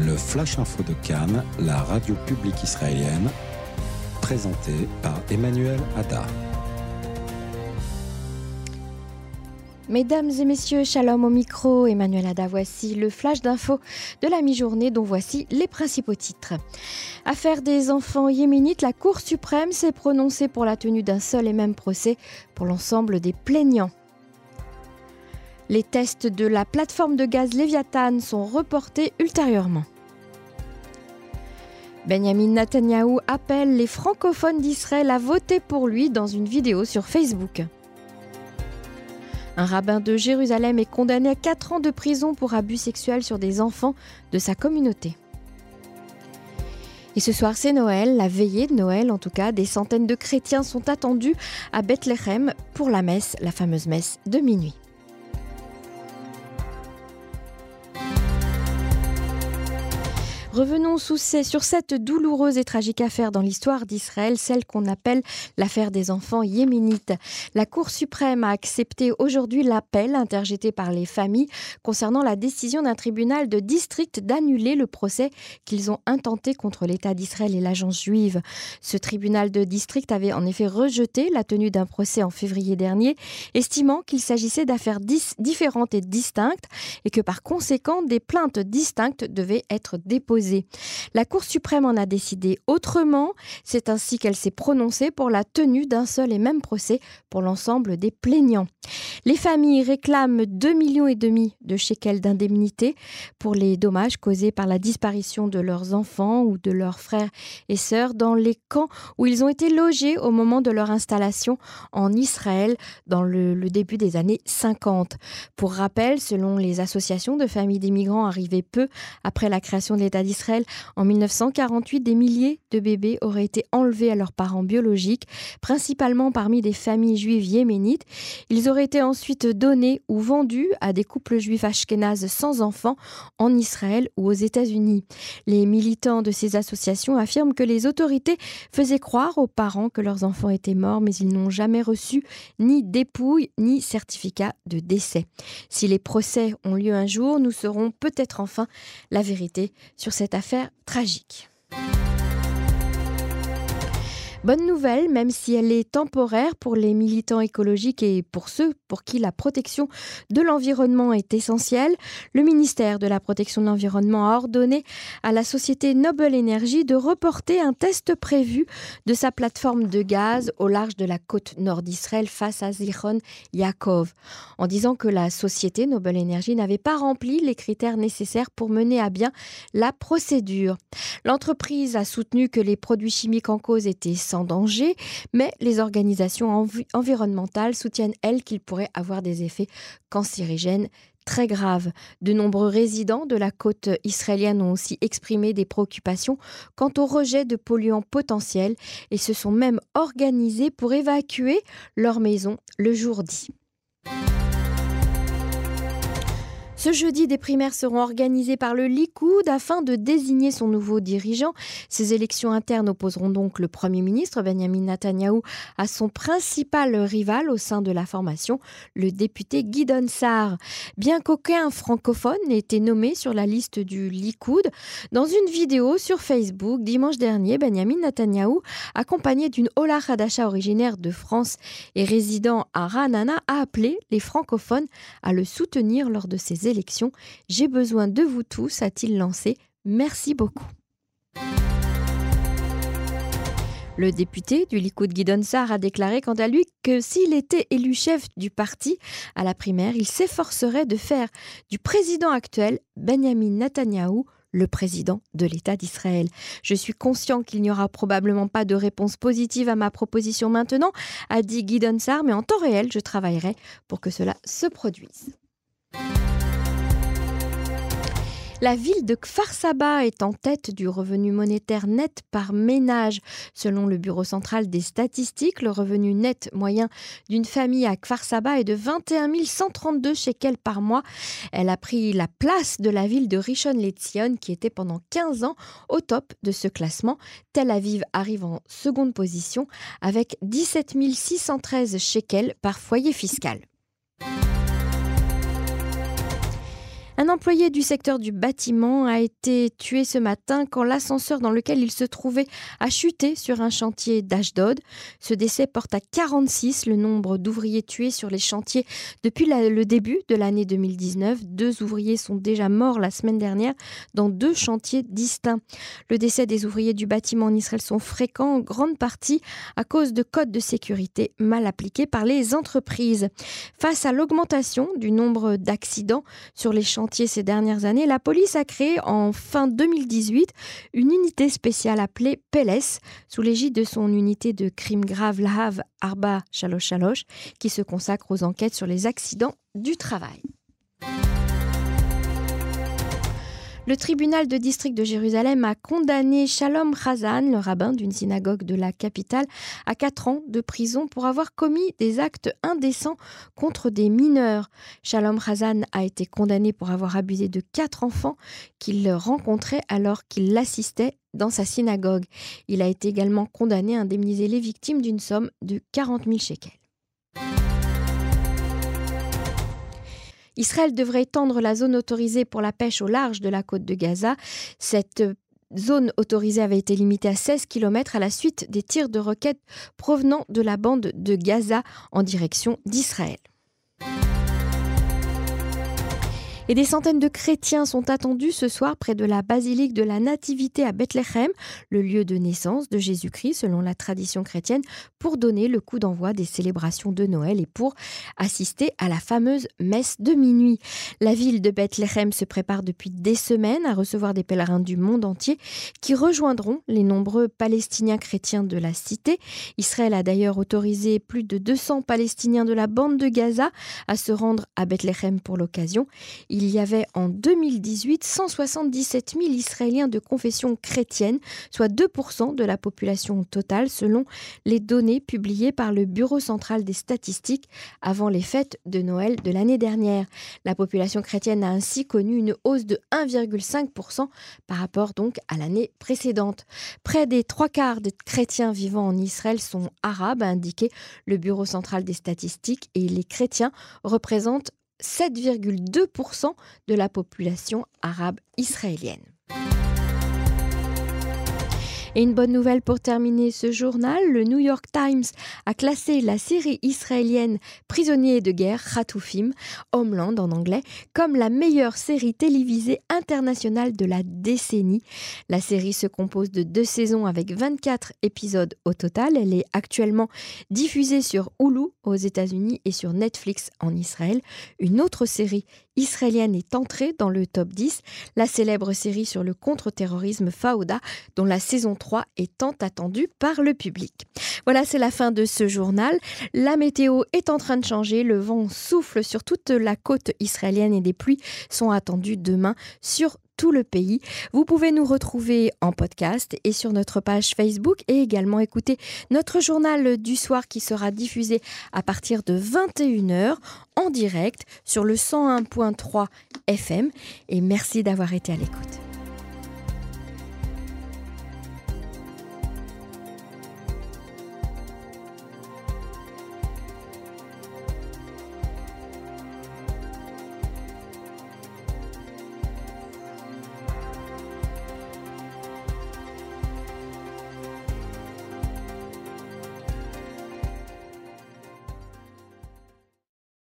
Le Flash Info de Cannes, la radio publique israélienne, présenté par Emmanuel Ada. Mesdames et messieurs, shalom au micro, Emmanuel Ada, voici le flash d'info de la mi-journée dont voici les principaux titres. Affaire des enfants yéménites, la Cour suprême s'est prononcée pour la tenue d'un seul et même procès pour l'ensemble des plaignants. Les tests de la plateforme de gaz Léviathan sont reportés ultérieurement. Benjamin Netanyahou appelle les francophones d'Israël à voter pour lui dans une vidéo sur Facebook. Un rabbin de Jérusalem est condamné à 4 ans de prison pour abus sexuels sur des enfants de sa communauté. Et ce soir, c'est Noël, la veillée de Noël en tout cas. Des centaines de chrétiens sont attendus à Bethléem pour la messe, la fameuse messe de minuit. Revenons sur cette douloureuse et tragique affaire dans l'histoire d'Israël, celle qu'on appelle l'affaire des enfants yéménites. La Cour suprême a accepté aujourd'hui l'appel interjeté par les familles concernant la décision d'un tribunal de district d'annuler le procès qu'ils ont intenté contre l'État d'Israël et l'agence juive. Ce tribunal de district avait en effet rejeté la tenue d'un procès en février dernier, estimant qu'il s'agissait d'affaires différentes et distinctes et que par conséquent des plaintes distinctes devaient être déposées. La Cour suprême en a décidé autrement. C'est ainsi qu'elle s'est prononcée pour la tenue d'un seul et même procès pour l'ensemble des plaignants. Les familles réclament 2,5 millions et demi de shekels d'indemnité pour les dommages causés par la disparition de leurs enfants ou de leurs frères et sœurs dans les camps où ils ont été logés au moment de leur installation en Israël dans le, début des années 50. Pour rappel, selon les associations de familles d'immigrants arrivées peu après la création de l'État d'Israël, en 1948, des milliers de bébés auraient été enlevés à leurs parents biologiques, principalement parmi des familles juives yéménites. Ils auraient été ensuite donnés ou vendus à des couples juifs ashkénazes sans enfants en Israël ou aux États-Unis. Les militants de ces associations affirment que les autorités faisaient croire aux parents que leurs enfants étaient morts, mais ils n'ont jamais reçu ni dépouille ni certificat de décès. Si les procès ont lieu un jour, nous saurons peut-être enfin la vérité sur cette affaire tragique. Bonne nouvelle, même si elle est temporaire pour les militants écologiques et pour ceux pour qui la protection de l'environnement est essentielle, le ministère de la protection de l'environnement a ordonné à la société Noble Energy de reporter un test prévu de sa plateforme de gaz au large de la côte nord d'Israël face à Zichron Yaakov, en disant que la société Noble Energy n'avait pas rempli les critères nécessaires pour mener à bien la procédure. L'entreprise a soutenu que les produits chimiques en cause étaient sans danger, mais les organisations environnementales soutiennent, elles, qu'il pourrait avoir des effets cancérigènes très graves. De nombreux résidents de la côte israélienne ont aussi exprimé des préoccupations quant au rejet de polluants potentiels et se sont même organisés pour évacuer leur maison le jour dit. Ce jeudi, des primaires seront organisées par le Likoud afin de désigner son nouveau dirigeant. Ces élections internes opposeront donc le Premier ministre Benjamin Netanyahou à son principal rival au sein de la formation, le député Guidon Sar. Bien qu'aucun francophone n'ait été nommé sur la liste du Likoud, dans une vidéo sur Facebook dimanche dernier, Benjamin Netanyahou, accompagné d'une Ola Hadasha originaire de France et résidant à Ranana, a appelé les francophones à le soutenir lors de ses élections. J'ai besoin de vous tous, a-t-il lancé. Merci beaucoup. Le député du Likoud Guidon Sar a déclaré quant à lui que s'il était élu chef du parti à la primaire, il s'efforcerait de faire du président actuel, Benjamin Netanyahou, le président de l'État d'Israël. Je suis conscient qu'il n'y aura probablement pas de réponse positive à ma proposition maintenant, a dit Guidon Sar, mais en temps réel, je travaillerai pour que cela se produise. La ville de Kfar Saba est en tête du revenu monétaire net par ménage. Selon le Bureau central des statistiques, le revenu net moyen d'une famille à Kfar Saba est de 21 132 shekels par mois. Elle a pris la place de la ville de Rishon LeZion qui était pendant 15 ans au top de ce classement. Tel Aviv arrive en seconde position avec 17 613 shekels par foyer fiscal. Un employé du secteur du bâtiment a été tué ce matin quand l'ascenseur dans lequel il se trouvait a chuté sur un chantier d'Ashdod. Ce décès porte à 46 le nombre d'ouvriers tués sur les chantiers depuis le début de l'année 2019. Deux ouvriers sont déjà morts la semaine dernière dans deux chantiers distincts. Le décès des ouvriers du bâtiment en Israël sont fréquents en grande partie à cause de codes de sécurité mal appliqués par les entreprises. Face à l'augmentation du nombre d'accidents sur les chantiers ces dernières années, la police a créé en fin 2018 une unité spéciale appelée PELES, sous l'égide de son unité de crimes graves Lahav Arba Shalosh Shalosh, qui se consacre aux enquêtes sur les accidents du travail. Le tribunal de district de Jérusalem a condamné Shalom Khazan, le rabbin d'une synagogue de la capitale, à 4 ans de prison pour avoir commis des actes indécents contre des mineurs. Shalom Khazan a été condamné pour avoir abusé de quatre enfants qu'il rencontrait alors qu'il l'assistait dans sa synagogue. Il a été également condamné à indemniser les victimes d'une somme de 40 000 shekels. Israël devrait étendre la zone autorisée pour la pêche au large de la côte de Gaza. Cette zone autorisée avait été limitée à 16 km à la suite des tirs de roquettes provenant de la bande de Gaza en direction d'Israël. Et des centaines de chrétiens sont attendus ce soir près de la basilique de la Nativité à Bethléem, le lieu de naissance de Jésus-Christ selon la tradition chrétienne, pour donner le coup d'envoi des célébrations de Noël et pour assister à la fameuse messe de minuit. La ville de Bethléem se prépare depuis des semaines à recevoir des pèlerins du monde entier qui rejoindront les nombreux Palestiniens chrétiens de la cité. Israël a d'ailleurs autorisé plus de 200 Palestiniens de la bande de Gaza à se rendre à Bethléem pour l'occasion il y avait en 2018 177 000 Israéliens de confession chrétienne, soit 2% de la population totale selon les données publiées par le Bureau central des statistiques avant les fêtes de Noël de l'année dernière. La population chrétienne a ainsi connu une hausse de 1,5% par rapport donc à l'année précédente. Près des trois quarts des chrétiens vivant en Israël sont arabes, a indiqué le Bureau central des statistiques, et les chrétiens représentent 7,2% de la population arabe israélienne. Et une bonne nouvelle pour terminer ce journal, le New York Times a classé la série israélienne Prisonnier de guerre, Khatoufim, Homeland en anglais, comme la meilleure série télévisée internationale de la décennie. La série se compose de deux saisons avec 24 épisodes au total. Elle est actuellement diffusée sur Hulu aux États-Unis et sur Netflix en Israël. Une autre série israélienne est entrée dans le top 10, la célèbre série sur le contre-terrorisme Fauda, dont la saison 3 est tant attendue par le public. Voilà, c'est la fin de ce journal. La météo est en train de changer, le vent souffle sur toute la côte israélienne et des pluies sont attendues demain sur tout le pays. Vous pouvez nous retrouver en podcast et sur notre page Facebook et également écouter notre journal du soir qui sera diffusé à partir de 21h en direct sur le 101.3 FM. Et merci d'avoir été à l'écoute.